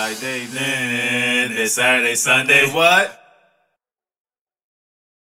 Friday, then, Saturday, Sunday, what?